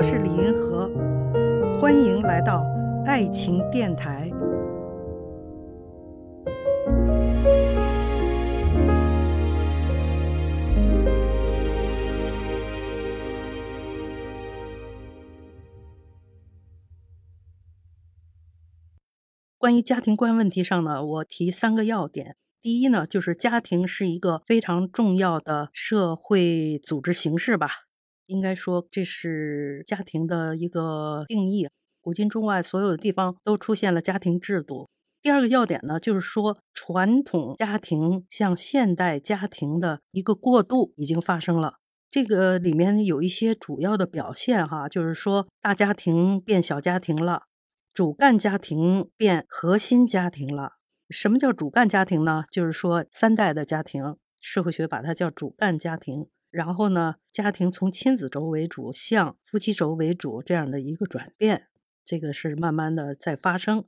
我是李银河，欢迎来到爱情电台。关于家庭观问题上呢，我提三个要点。第一呢，就是家庭是一个非常重要的社会组织形式吧，应该说这是家庭的一个定义。古今中外所有的地方都出现了家庭制度。第二个要点呢，就是说传统家庭向现代家庭的一个过渡已经发生了。这个里面有一些主要的表现哈，就是说大家庭变小家庭了。主干家庭变核心家庭了。什么叫主干家庭呢？就是说三代的家庭，社会学把它叫主干家庭。然后呢，家庭从亲子轴为主向夫妻轴为主这样的一个转变，这个是慢慢的在发生。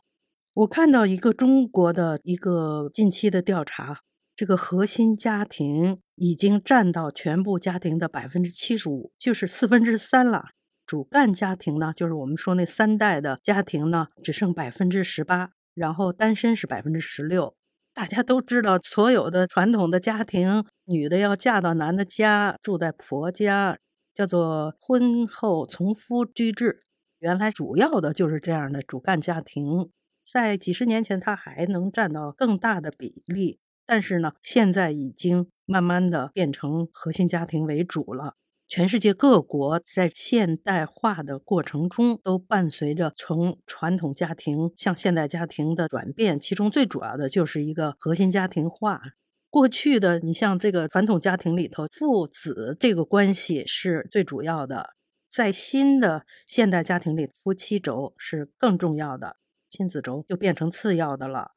我看到一个中国的一个近期的调查，这个核心家庭已经占到全部家庭的百分之七十五，就是四分之三了。主干家庭呢，就是我们说那三代的家庭呢，只剩百分之十八，然后单身是百分之十六。大家都知道，所有的传统的家庭，女的要嫁到男的家，住在婆家，叫做婚后从夫居制。原来主要的就是这样的主干家庭，在几十年前，它还能占到更大的比例，但是呢，现在已经慢慢的变成核心家庭为主了。全世界各国在现代化的过程中，都伴随着从传统家庭向现代家庭的转变，其中最主要的就是一个核心家庭化。过去的，你像这个传统家庭里头，父子这个关系是最主要的；在新的现代家庭里，夫妻轴是更重要的，亲子轴就变成次要的了。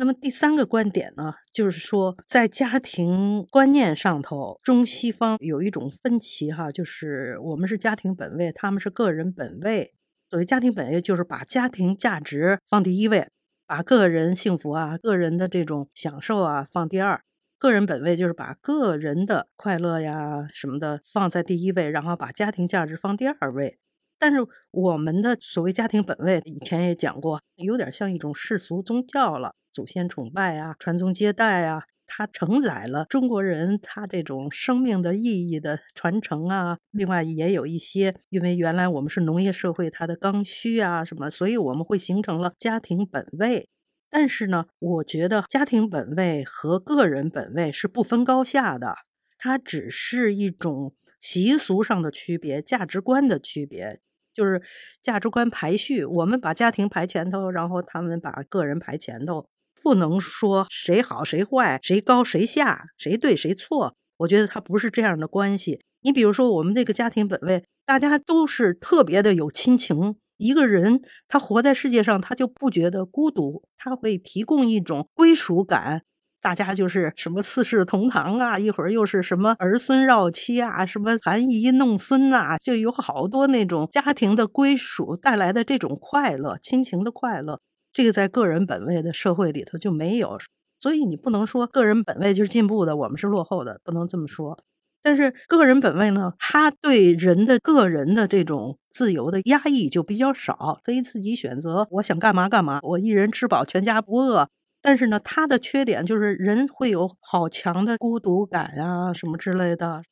那么第三个观点呢，就是说在家庭观念上头，中西方有一种分歧哈，就是我们是家庭本位，他们是个人本位。所谓家庭本位，就是把家庭价值放第一位，把个人幸福啊、个人的这种享受啊放第二。个人本位就是把个人的快乐呀什么的放在第一位，然后把家庭价值放第二位。但是我们的所谓家庭本位，以前也讲过，有点像一种世俗宗教了。祖先崇拜啊，传宗接代啊，它承载了中国人他这种生命的意义的传承啊。另外也有一些，因为原来我们是农业社会，它的刚需啊什么，所以我们会形成了家庭本位。但是呢，我觉得家庭本位和个人本位是不分高下的，它只是一种习俗上的区别、价值观的区别，就是价值观排序。我们把家庭排前头，然后他们把个人排前头。不能说谁好谁坏，谁高谁下，谁对谁错。我觉得他不是这样的关系。你比如说，我们这个家庭本位，大家都是特别的有亲情。一个人他活在世界上，他就不觉得孤独，他会提供一种归属感。大家就是什么四世同堂啊，一会儿又是什么儿孙绕妻啊，什么含饴弄孙呐，就有好多那种家庭的归属带来的这种快乐，亲情的快乐。这个在个人本位的社会里头就没有，所以你不能说个人本位就是进步的，我们是落后的，不能这么说。但是个人本位呢，他对人的个人的这种自由的压抑就比较少，可以自己选择，我想干嘛干嘛，我一人吃饱全家不饿。但是呢，他的缺点就是人会有好强的孤独感啊，什么之类的。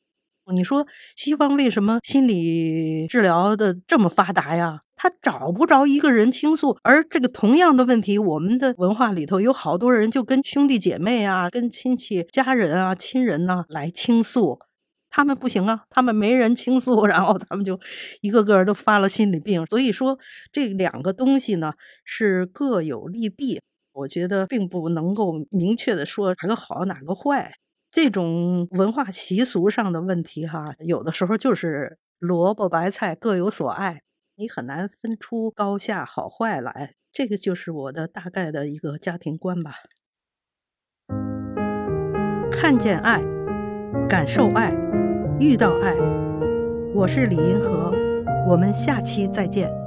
你说西方为什么心理治疗的这么发达呀？他找不着一个人倾诉，而这个同样的问题，我们的文化里头有好多人就跟兄弟姐妹啊、跟亲戚家人啊、亲人呐来倾诉，他们不行啊，他们没人倾诉，然后他们就一个个都发了心理病。所以说这两个东西呢是各有利弊，我觉得并不能够明确的说哪个好哪个坏。这种文化习俗上的问题哈，有的时候就是萝卜白菜各有所爱。你很难分出高下好坏来，这个就是我的大概的一个家庭观吧。看见爱，感受爱，遇到爱，我是李银河，我们下期再见。